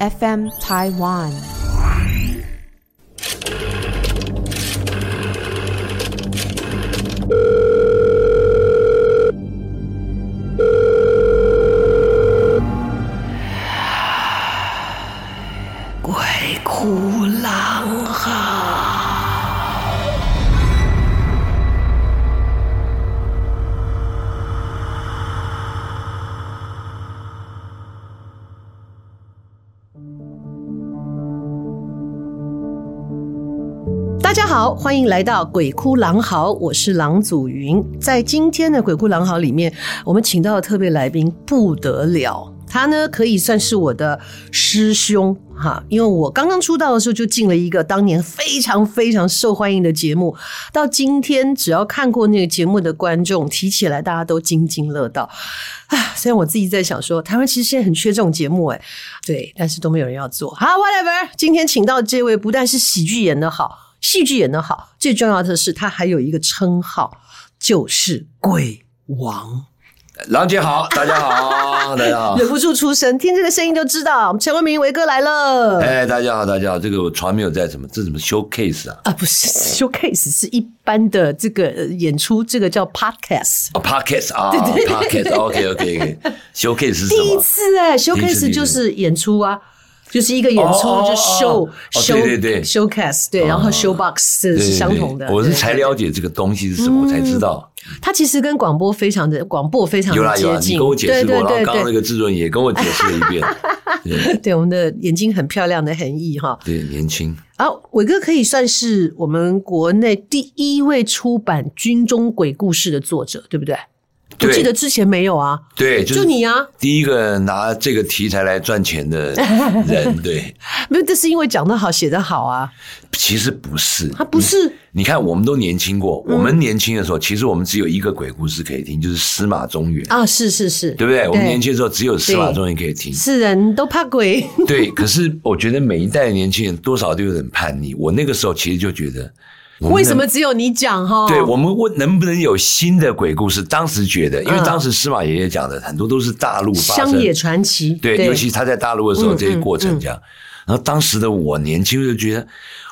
FM Taiwan。欢迎来到《鬼哭狼嚎》，我是郎祖筠。在今天的《鬼哭狼嚎》里面，我们请到的特别来宾不得了，他呢可以算是我的师兄哈，因为我刚刚出道的时候就进了一个当年非常非常受欢迎的节目，到今天只要看过那个节目的观众提起来，大家都津津乐道。啊，虽然我自己在想说，台湾其实现在很缺这种节目，哎，对，但是都没有人要做。好，whatever，今天请到这位不但是喜剧演得好。戏剧演得好，最重要的是他还有一个称号，就是鬼王。郎姐好，大家好，大家好。忍不住出声，听这个声音就知道陈文明维哥来了。哎，大家好，大家好。这个我从来没有在什么，这什么 showcase 啊？啊，不是 showcase，是一般的这个演出，这个叫 podcast。哦，podcast 啊，对对，podcast，OK OK OK，showcase 是什么？第一次哎，showcase 就是演出啊。就是一个演出，就 show show 对对对 showcase 对，然后 showbox 是相同的。我是才了解这个东西是什么，我才知道。它其实跟广播非常的广播非常的接近。有啦有啦，你跟我解释过，然后刚刚那个制作人也跟我解释了一遍。对，我们的眼睛很漂亮的恒毅哈。对，年轻。啊，伟哥可以算是我们国内第一位出版军中鬼故事的作者，对不对？我记得之前没有啊，对，就你啊，第一个拿这个题材来赚钱的 人，对，没有，这是因为讲得好，写得好啊。其实不是，他不是。你看，我们都年轻过，我们年轻的时候，其实我们只有一个鬼故事可以听，就是司马中原啊，是是是，对不对？我们年轻的时候只有司马中原可以听，是人都怕鬼。对，可是我觉得每一代年轻人多少都有点叛逆。我那个时候其实就觉得。为什么只有你讲哈？对，我们问能不能有新的鬼故事？当时觉得，因为当时司马爷爷讲的很多都是大陆发生乡野传奇，对，尤其他在大陆的时候这些过程这样。然后当时的我年轻就觉得，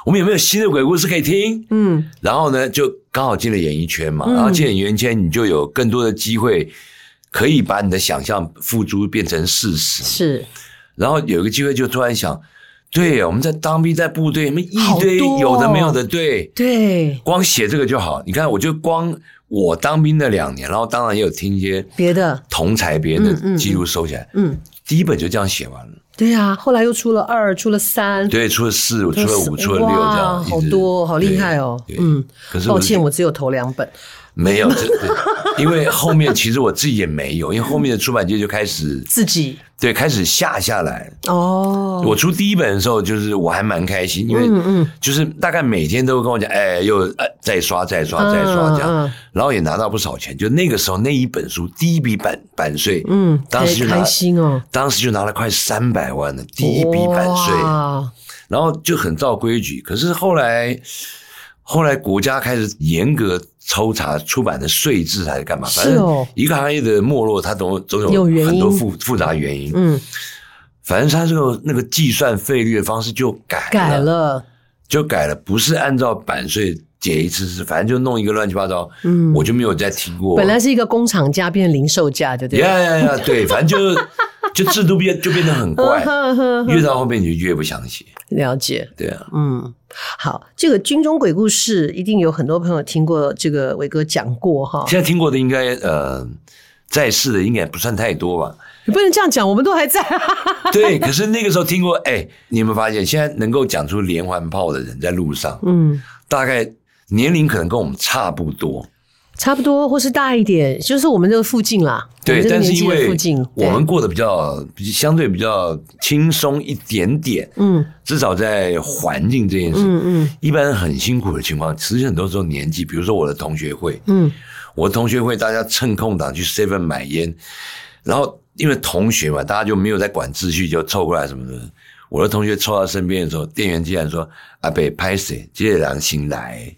我们有没有新的鬼故事可以听？嗯，然后呢，就刚好进了演艺圈嘛，然后进演艺圈，你就有更多的机会可以把你的想象付诸变成事实。是，然后有一个机会就突然想。对，我们在当兵，在部队，什么一堆有的没有的，对对，光写这个就好。你看，我就光我当兵的两年，然后当然也有听一些别的同才别人的记录收起来，嗯，第一本就这样写完了。对呀，后来又出了二，出了三，对，出了四，出了五，出了六，这样好多，好厉害哦。嗯，可是抱歉，我只有头两本。没有，因为后面其实我自己也没有，因为后面的出版界就开始自己对开始下下来哦。我出第一本的时候，就是我还蛮开心，因为嗯就是大概每天都会跟我讲，哎，又再刷再刷再刷这样，然后也拿到不少钱。就那个时候那一本书第一笔版版税，嗯，当时就拿开心哦，当时就拿了快三百万的第一笔版税，然后就很照规矩。可是后来。后来国家开始严格抽查出版的税制还是干嘛？反正一个行业的没落，它总总有很多复复杂原因。嗯，反正它这个那个计算费率的方式就改了，改了，就改了，不是按照版税结一次，是反正就弄一个乱七八糟。嗯，我就没有再听过。本来是一个工厂价变零售价，对不对？呀呀呀！对，反正就就制度变就变得很怪，越到后面你就越不想写。了解，对啊，嗯。好，这个军中鬼故事一定有很多朋友听过，这个伟哥讲过哈。现在听过的应该呃，在世的应该不算太多吧？你不能这样讲，我们都还在。对，可是那个时候听过，哎，你有没有发现，现在能够讲出连环炮的人在路上，嗯，大概年龄可能跟我们差不多。差不多，或是大一点，就是我们这个附近啦。对，但是因为我们过得比较相对比较轻松一点点，嗯，至少在环境这件事，嗯嗯，一般很辛苦的情况，其实很多时候年纪，比如说我的同学会，嗯，我的同学会大家趁空档去 seven 买烟，然后因为同学嘛，大家就没有在管秩序，就凑过来什么的。我的同学凑到身边的时候，店员竟然说：“阿伯拍谁？接着良心来。”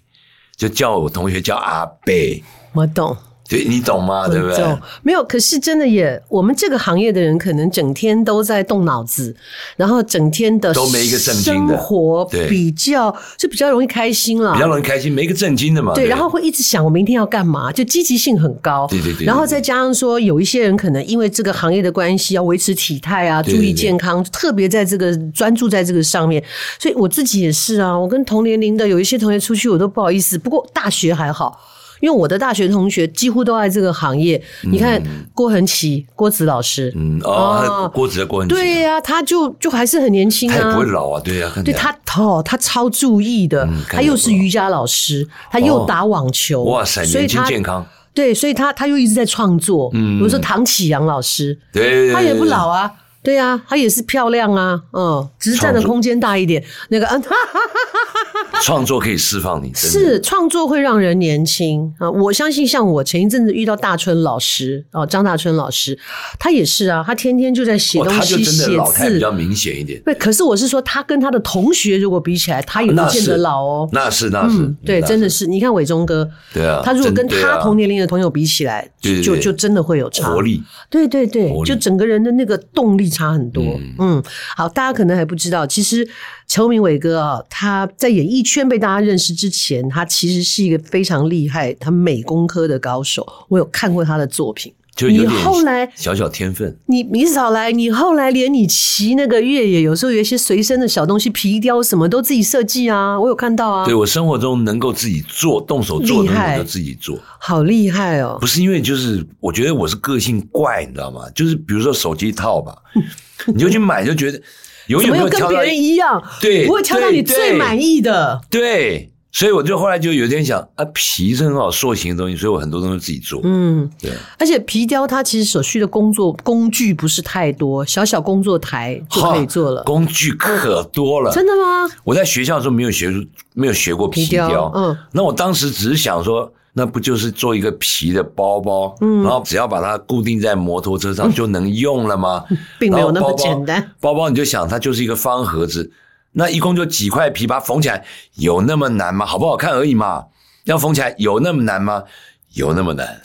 就叫我同学叫阿贝，我懂。对，你懂吗？对不对？没有，可是真的也，我们这个行业的人可能整天都在动脑子，然后整天的都没一个正经的生活，比较就比较容易开心了，比较容易开心，没一个正经的嘛。对，然后会一直想我明天要干嘛，就积极性很高。对对对。然后再加上说，有一些人可能因为这个行业的关系，要维持体态啊，注意健康，特别在这个专注在这个上面。所以我自己也是啊，我跟同年龄的有一些同学出去，我都不好意思。不过大学还好。因为我的大学同学几乎都在这个行业，嗯、你看郭恒奇、郭子老师，嗯哦，郭子的郭恒奇，对呀、啊，他就就还是很年轻啊，他也不会老啊，对呀、啊，对他哦，他超注意的，嗯、他又是瑜伽老师，他又打网球，哦、哇塞，年轻健康，对，所以他他又一直在创作，嗯，比如说唐启阳老师，对，他也不老啊。对啊，她也是漂亮啊，嗯，只是占的空间大一点。那个，创作可以释放你，是创作会让人年轻啊！我相信，像我前一阵子遇到大春老师哦，张大春老师，他也是啊，他天天就在写东西，写字，老比较明显一点。对，可是我是说，他跟他的同学如果比起来，他也不见得老哦。那是那是，对，真的是。你看伟忠哥，对啊，他如果跟他同年龄的朋友比起来，就就真的会有差。活力，对对对，就整个人的那个动力。差很多，嗯，嗯，好，大家可能还不知道，其实陈明伟哥啊，他在演艺圈被大家认识之前，他其实是一个非常厉害，他美工科的高手。我有看过他的作品。就你后来小小天分，你你少来，你后来连你骑那个越野，有时候有一些随身的小东西，皮雕什么都自己设计啊，我有看到啊。对，我生活中能够自己做、动手做的东西都自己做，好厉害哦！不是因为就是我觉得我是个性怪，你知道吗？就是比如说手机套吧，你就去买，就觉得永远没有跟别人一样，对，不会挑到你最满意的，对。所以我就后来就有点想啊，皮是很好塑形的东西，所以我很多东西自己做。嗯，对。而且皮雕它其实所需的工作工具不是太多，小小工作台就可以做了。工具可多了。真的吗？我在学校的时候没有学，没有学过皮雕。嗯。那我当时只是想说，那不就是做一个皮的包包，嗯，然后只要把它固定在摩托车上就能用了吗？并没有那么简单。包包你就想它就是一个方盒子。那一共就几块皮，把它缝起来，有那么难吗？好不好看而已嘛。要缝起来有那么难吗？有那么难。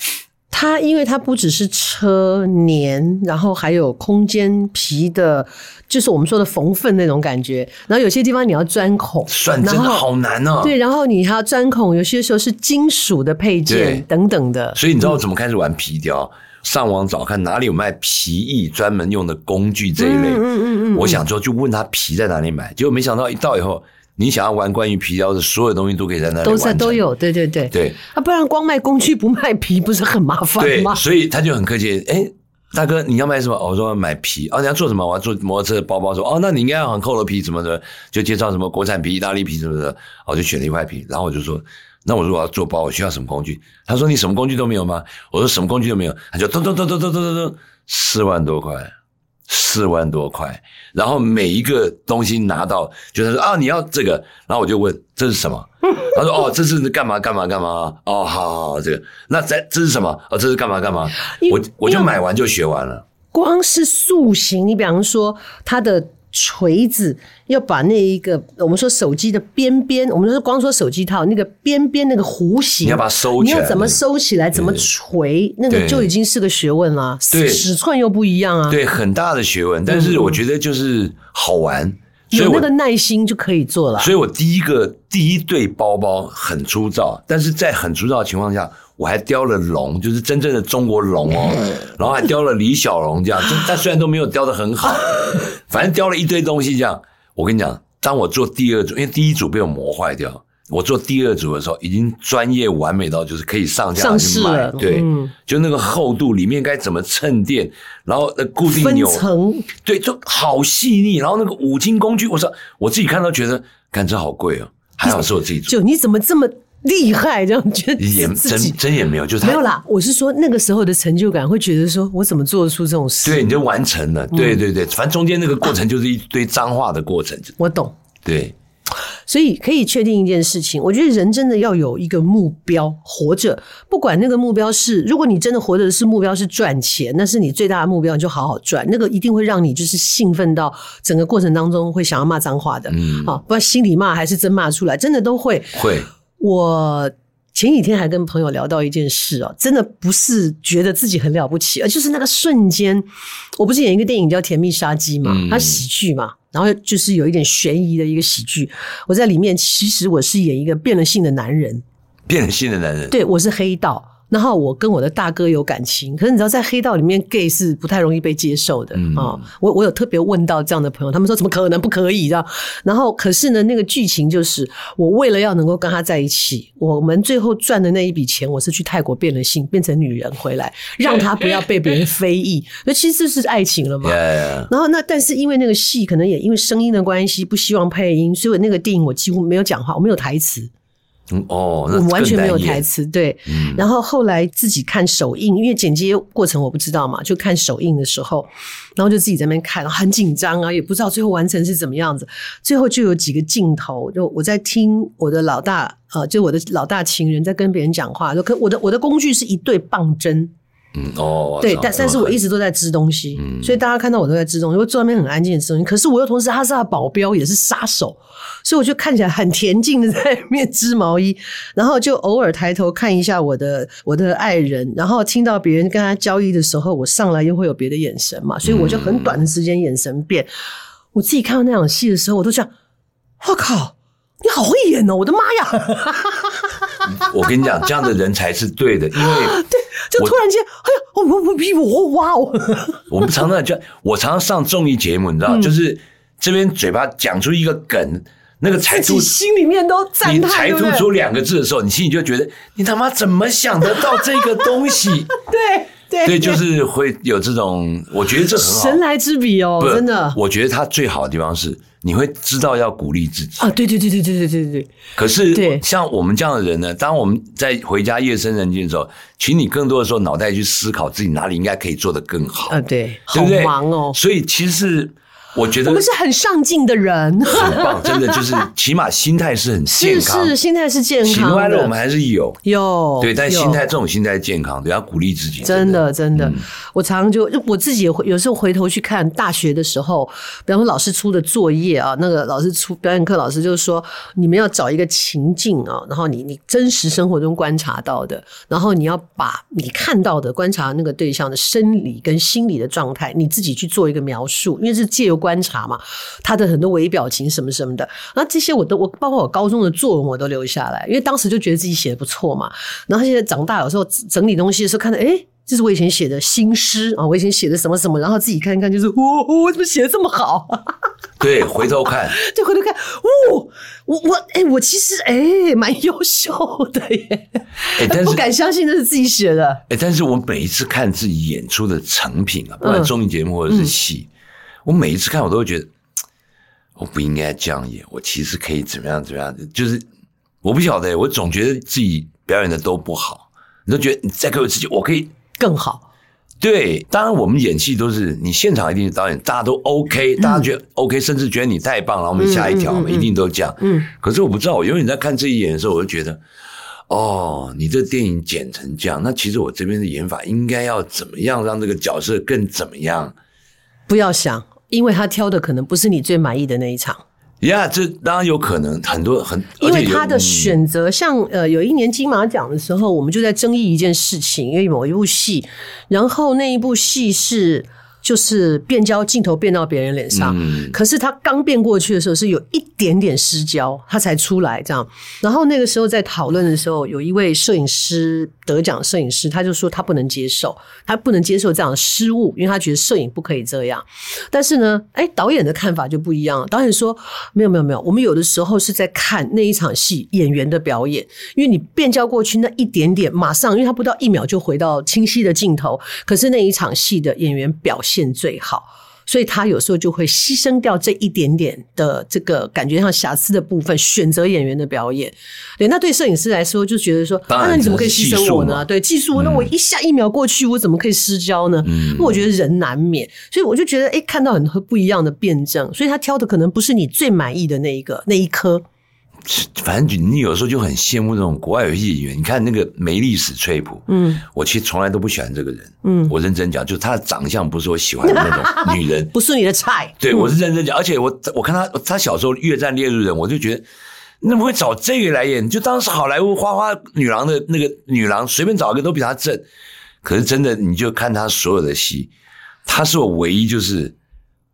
它因为它不只是车粘，然后还有空间皮的，就是我们说的缝份那种感觉。然后有些地方你要钻孔，算真的好难哦。对，然后你还要钻孔，有些时候是金属的配件等等的。所以你知道我怎么开始玩皮雕？嗯上网找看哪里有卖皮艺专门用的工具这一类，嗯嗯嗯，我想说就问他皮在哪里买，结果没想到一到以后，你想要玩关于皮雕的所有东西都可以在那里，都在都有，对对对对，啊，不然光卖工具不卖皮不是很麻烦吗？对，所以他就很客气，哎、欸，大哥你要买什么？我说买皮，啊，你要做什么？我要做摩托车包包，说哦，那你应该要很厚的皮什么的，就介绍什么国产皮、意大利皮什么的，我就选了一块皮，然后我就说。那我如果要做包，我需要什么工具？他说你什么工具都没有吗？我说什么工具都没有。他就咚咚咚咚咚咚咚咚，四万多块，四万多块。然后每一个东西拿到，就他说啊，你要这个。然后我就问这是什么？他说哦，这是干嘛干嘛干嘛？哦，好好好，这个。那这这是什么？哦，这是干嘛干嘛？我我就买完就学完了。光是塑形，你比方说它的。锤子要把那一个我们说手机的边边，我们说光说手机套那个边边那个弧形，你要把它收起来，你要怎么收起来，怎么锤，那个就已经是个学问了。对，尺寸又不一样啊，对，很大的学问。但是我觉得就是好玩，嗯、所以有那个耐心就可以做了。所以我第一个第一对包包很粗糙，但是在很粗糙的情况下。我还雕了龙，就是真正的中国龙哦，然后还雕了李小龙这样，但虽然都没有雕的很好，反正雕了一堆东西这样。我跟你讲，当我做第二组，因为第一组被我磨坏掉，我做第二组的时候，已经专业完美到就是可以上架去卖了，对，就那个厚度里面该怎么衬垫，然后那固定钮层，对，就好细腻，然后那个五金工具，我说我自己看到觉得，感觉好贵哦，还好是我自己做，就你怎么这么？厉害，这样觉得也真真也没有，就是没有啦。我是说那个时候的成就感，会觉得说我怎么做得出这种事？对，你就完成了。对对对，反正中间那个过程就是一堆脏话的过程。我懂。对，所以可以确定一件事情，我觉得人真的要有一个目标，活着，不管那个目标是，如果你真的活着的是目标是赚钱，那是你最大的目标，你就好好赚。那个一定会让你就是兴奋到整个过程当中会想要骂脏话的。嗯，好，不管心里骂还是真骂出来，真的都会会。我前几天还跟朋友聊到一件事哦，真的不是觉得自己很了不起，而就是那个瞬间，我不是演一个电影叫《甜蜜杀机》嘛，它喜剧嘛，然后就是有一点悬疑的一个喜剧，我在里面其实我是演一个变了性的男人，变了性的男人，对，我是黑道。然后我跟我的大哥有感情，可是你知道在黑道里面，gay 是不太容易被接受的啊、嗯哦。我我有特别问到这样的朋友，他们说怎么可能不可以？这样。然后可是呢，那个剧情就是我为了要能够跟他在一起，我们最后赚的那一笔钱，我是去泰国变了性，变成女人回来，让他不要被别人非议。那其实这是爱情了嘛。然后那但是因为那个戏可能也因为声音的关系，不希望配音，所以那个电影我几乎没有讲话，我没有台词。哦，我完全没有台词，对。嗯、然后后来自己看首映，因为剪接过程我不知道嘛，就看首映的时候，然后就自己在那边看，很紧张啊，也不知道最后完成是怎么样子。最后就有几个镜头，就我在听我的老大，呃，就我的老大情人在跟别人讲话，就跟我的我的工具是一对棒针。嗯哦，对，但但是我一直都在织东西，嗯、所以大家看到我都在织东西，我坐那边很安静的织东西。可是我又同时他是他的保镖，也是杀手，所以我就看起来很恬静的在里面织毛衣，然后就偶尔抬头看一下我的我的爱人，然后听到别人跟他交易的时候，我上来又会有别的眼神嘛，所以我就很短的时间眼神变。嗯、我自己看到那场戏的时候，我都想，我靠，你好会演哦，我的妈呀！我跟你讲，这样的人才是对的，因为对。就突然间，哎呀，我我我我哇哦！我们常常就 我常常上综艺节目，你知道，就是这边嘴巴讲出一个梗，那个才吐心里面都赞叹，你才吐出两个字的时候，你心里就觉得你他妈怎么想得到这个东西？对 对对，就是会有这种，我觉得这很好，神来之笔哦，真的。我觉得他最好的地方是。你会知道要鼓励自己啊！对对对对对对对对。可是，像我们这样的人呢，当我们在回家夜深人静的时候，请你更多的时候脑袋去思考自己哪里应该可以做得更好啊！对，好忙哦。所以其实是。我觉得我们是很上进的人，很棒，真的 就是起码心态是很健康，是，是心态是健康的。喜怒哀乐我们还是有有对，但心态这种心态健康，都要鼓励自己。真的真的，我常常就我自己也会有时候回头去看大学的时候，比方说老师出的作业啊，那个老师出表演课老师就是说，你们要找一个情境啊，然后你你真实生活中观察到的，然后你要把你看到的观察那个对象的生理跟心理的状态，你自己去做一个描述，因为是借由。观察嘛，他的很多微表情什么什么的，然后这些我都我包括我高中的作文我都留下来，因为当时就觉得自己写的不错嘛。然后现在长大有时候整理东西的时候，看到诶，这是我以前写的新诗啊，我以前写的什么什么，然后自己看一看，就是我我怎么写的这么好？对，回头看，对，回头看，哦，我我哎，我其实哎蛮优秀的耶，哎，但是不敢相信那是自己写的。哎，但是我每一次看自己演出的成品啊，不管综艺节目或者是戏。嗯我每一次看，我都会觉得我不应该这样演，我其实可以怎么样怎么样。就是我不晓得，我总觉得自己表演的都不好，你都觉得你再给我自己，我可以更好。对，当然我们演戏都是你现场一定是导演，大家都 OK，大家觉得 OK，甚至觉得你太棒，然后我们下一条，一定都这样。嗯。可是我不知道，我永远在看这一演的时候，我就觉得，哦，你这电影剪成这样，那其实我这边的演法应该要怎么样让这个角色更怎么样？不要想，因为他挑的可能不是你最满意的那一场。呀，yeah, 这当然有可能，很多很，因为他的选择，像呃，有一年金马奖的时候，我们就在争议一件事情，因为某一部戏，然后那一部戏是。就是变焦镜头变到别人脸上，嗯、可是他刚变过去的时候是有一点点失焦，他才出来这样。然后那个时候在讨论的时候，有一位摄影师得奖摄影师，他就说他不能接受，他不能接受这样的失误，因为他觉得摄影不可以这样。但是呢，哎，导演的看法就不一样了。导演说没有没有没有，我们有的时候是在看那一场戏演员的表演，因为你变焦过去那一点点，马上因为他不到一秒就回到清晰的镜头，可是那一场戏的演员表现。最好，所以他有时候就会牺牲掉这一点点的这个感觉上瑕疵的部分，选择演员的表演。对，那对摄影师来说就觉得说，啊，那你怎么可以牺牲我呢？对，技术，那我一下一秒过去，我怎么可以失焦呢？嗯，那我觉得人难免，所以我就觉得，哎，看到很多不一样的辩证，所以他挑的可能不是你最满意的那一个那一颗。反正你有时候就很羡慕那种国外有些演员，你看那个梅丽史翠普，嗯，我其实从来都不喜欢这个人，嗯，我认真讲，就是他的长相不是我喜欢的那种 女人，不是你的菜。对，我是认真讲，而且我我看他，他小时候越战猎人，我就觉得你怎么会找这个来演？就当时好莱坞花花女郎的那个女郎，随便找一个都比她正。可是真的，你就看她所有的戏，她是我唯一，就是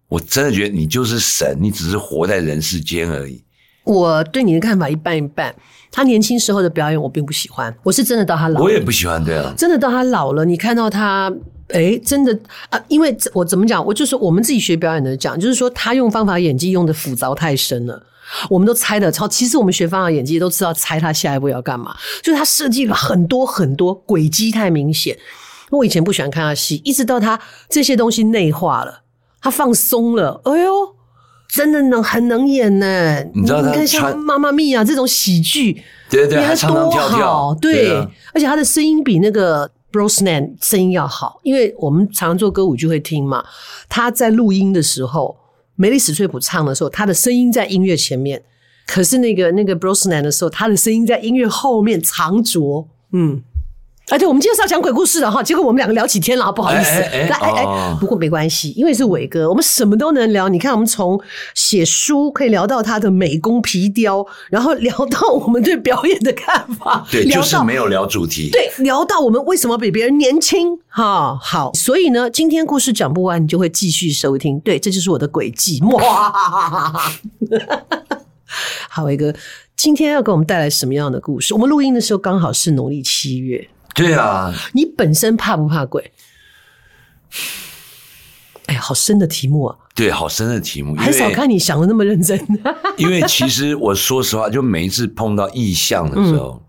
我真的觉得你就是神，你只是活在人世间而已。我对你的看法一半一半。他年轻时候的表演我并不喜欢，我是真的到他老了，我也不喜欢对啊。真的到他老了，你看到他，哎，真的啊，因为我怎么讲，我就是我们自己学表演的讲，就是说他用方法演技用的复杂太深了，我们都猜得超。其实我们学方法演技都知道猜他下一步要干嘛，就是他设计了很多很多轨迹太明显。我以前不喜欢看他戏，一直到他这些东西内化了，他放松了，哎呦。真的能很能演呢，你知道他看像《妈妈咪呀》这种喜剧，对对对，还唱唱跳跳，对，而且他的声音比那个 Brosnan 声音要好，因为我们常常做歌舞剧会听嘛。他在录音的时候，梅丽史翠普唱的时候，他的声音在音乐前面，可是那个那个 Brosnan 的时候，他的声音在音乐后面藏拙，嗯。而且我们今天是要讲鬼故事的哈，结果我们两个聊起天了，不好意思。来，哎哎，不过没关系，因为是伟哥，我们什么都能聊。你看，我们从写书可以聊到他的美工皮雕，然后聊到我们对表演的看法，对，就是没有聊主题。对，聊到我们为什么比别人年轻哈。好，所以呢，今天故事讲不完，你就会继续收听。对，这就是我的诡计。哇，好，伟哥，今天要给我们带来什么样的故事？我们录音的时候刚好是农历七月。对啊，你本身怕不怕鬼？哎呀，好深的题目啊！对，好深的题目，很少看你想的那么认真。因为其实我说实话，就每一次碰到异象的时候，嗯、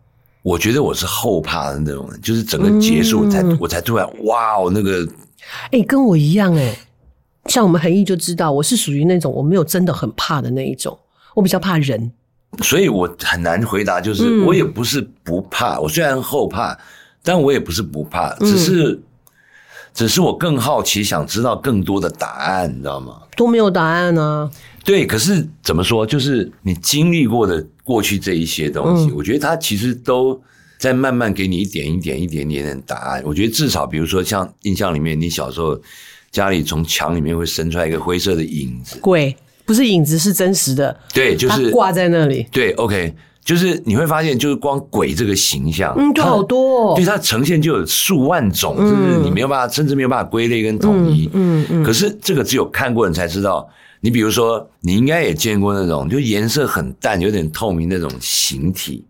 我觉得我是后怕的那种人，就是整个结束才、嗯、我才突然哇哦，那个哎，跟我一样哎，像我们恒毅就知道，我是属于那种我没有真的很怕的那一种，我比较怕人，所以我很难回答。就是我也不是不怕，嗯、我虽然后怕。但我也不是不怕，只是，嗯、只是我更好奇，想知道更多的答案，你知道吗？都没有答案呢、啊。对，可是怎么说？就是你经历过的过去这一些东西，嗯、我觉得它其实都在慢慢给你一点一点、一点点的答案。我觉得至少，比如说像印象里面，你小时候家里从墙里面会伸出来一个灰色的影子，鬼不是影子，是真实的。对，就是挂在那里。对，OK。就是你会发现，就是光鬼这个形象，嗯，就好多，哦，对它呈现就有数万种，嗯、就是你没有办法，甚至没有办法归类跟统一。嗯嗯，嗯，可是这个只有看过人才知道。你比如说，你应该也见过那种，就颜色很淡，有点透明那种形体。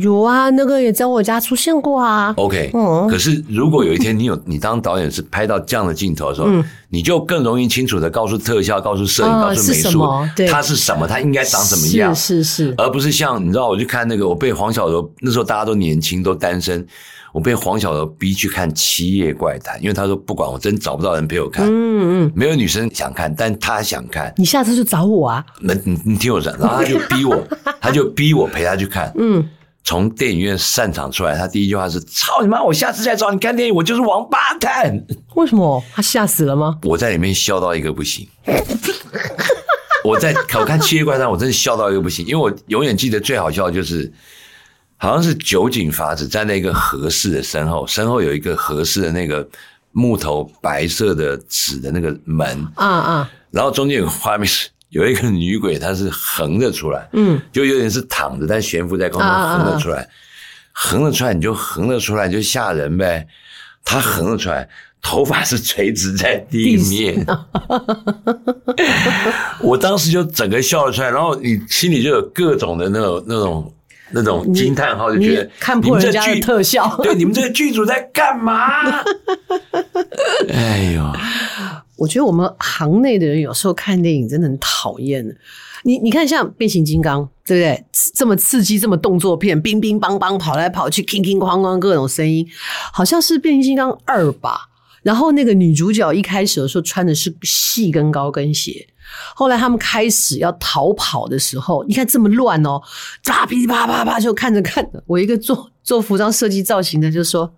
有啊，那个也在我家出现过啊。OK，嗯，可是如果有一天你有 你当导演是拍到这样的镜头的时候，嗯，你就更容易清楚的告诉特效、告诉摄影、告诉美术，它是什么，它应该长什么样，是是是，而不是像你知道，我去看那个，我被黄小柔那时候大家都年轻都单身，我被黄小柔逼去看《七夜怪谈》，因为他说不管我真找不到人陪我看，嗯嗯，没有女生想看，但他想看，你下次就找我啊，那你你听我讲，然后他就逼我，他就逼我陪他去看，嗯。从电影院散场出来，他第一句话是：“操你妈！我下次再找你看电影，我就是王八蛋。”为什么？他吓死了吗？我在里面笑到一个不行。我在我看《七夜怪谈》，我真的笑到一个不行，因为我永远记得最好笑的就是，好像是酒井法子站在一个合适的身后，身后有一个合适的那个木头白色的纸的那个门啊啊，然后中间有个画面是。有一个女鬼，她是横着出来，嗯，就有点是躺着，但悬浮在空中横着出来，横着出来你就横着出来你就吓人呗。她横着出来，头发是垂直在地面，我当时就整个笑了出来，然后你心里就有各种的那种那种那种惊叹号，就觉得看破人家的特效，对，你们这个剧组在干嘛？哎呦！我觉得我们行内的人有时候看电影真的很讨厌。你你看，像变形金刚，对不对？这么刺激，这么动作片，乒乒乓乓跑来跑去，哐哐哐哐各种声音，好像是变形金刚二吧。然后那个女主角一开始的时候穿的是细跟高跟鞋，后来他们开始要逃跑的时候，你看这么乱哦，啪噼啪啪啪就看着看着，我一个做做服装设计造型的就说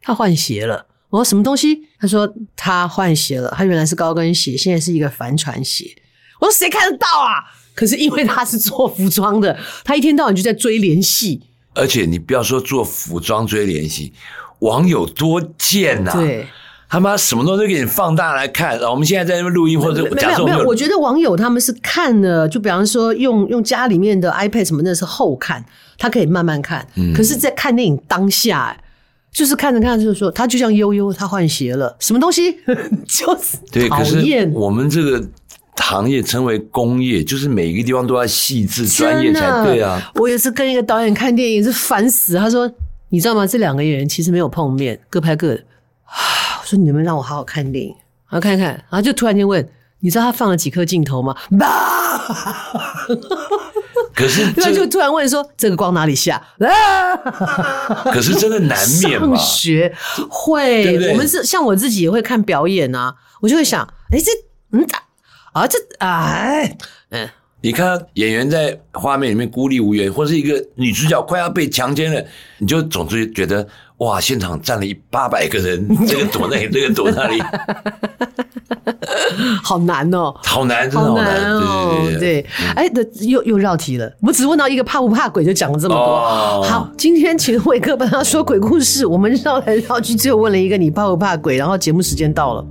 他换鞋了。我说什么东西？他说他换鞋了，他原来是高跟鞋，现在是一个帆船鞋。我说谁看得到啊？可是因为他是做服装的，他一天到晚就在追连戏。而且你不要说做服装追连戏，网友多贱呐、啊！对，他妈什么东西都给你放大来看。我们现在在那边录音或者没有没有，我觉得网友他们是看了，就比方说用用家里面的 iPad 什么那是后看，他可以慢慢看。嗯、可是，在看电影当下，就是看着看着就是说，他就像悠悠，他换鞋了，什么东西 就是对，可是我们这个行业称为工业，就是每一个地方都要细致专业才对啊。我有一次跟一个导演看电影是烦死，他说。你知道吗？这两个演员其实没有碰面，各拍各的。啊，我说你能不能让我好好看电影，然后看一看，然后就突然间问：你知道他放了几颗镜头吗？可是，他就突然问说：这个光哪里下？可是真的难免嘛。上学会，对对我们是像我自己也会看表演啊，我就会想：哎，这嗯啊这哎嗯。你看演员在画面里面孤立无援，或是一个女主角快要被强奸了，你就总是觉得哇，现场站了一八百个人，这个躲那里，这个躲那里，好难哦，好难，真的好难哦，对对对，哎，又又绕题了，我只问到一个怕不怕鬼，就讲了这么多。哦、好，今天请伟哥帮他说鬼故事，我们绕来绕去，只有问了一个你怕不怕鬼，然后节目时间到了，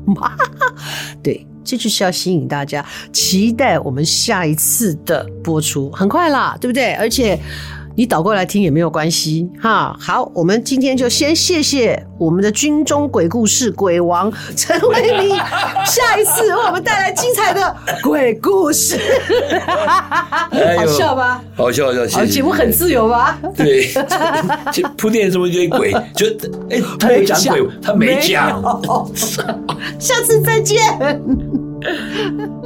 对。这就是要吸引大家期待我们下一次的播出，很快啦，对不对？而且你倒过来听也没有关系哈。好，我们今天就先谢谢我们的军中鬼故事鬼王陈伟明，下一次为我们带来精彩的鬼故事，好笑吧？好笑，好笑。好，节目很自由吧？对，铺垫这么一堆鬼，就哎，他有讲鬼，他没讲。下次再见。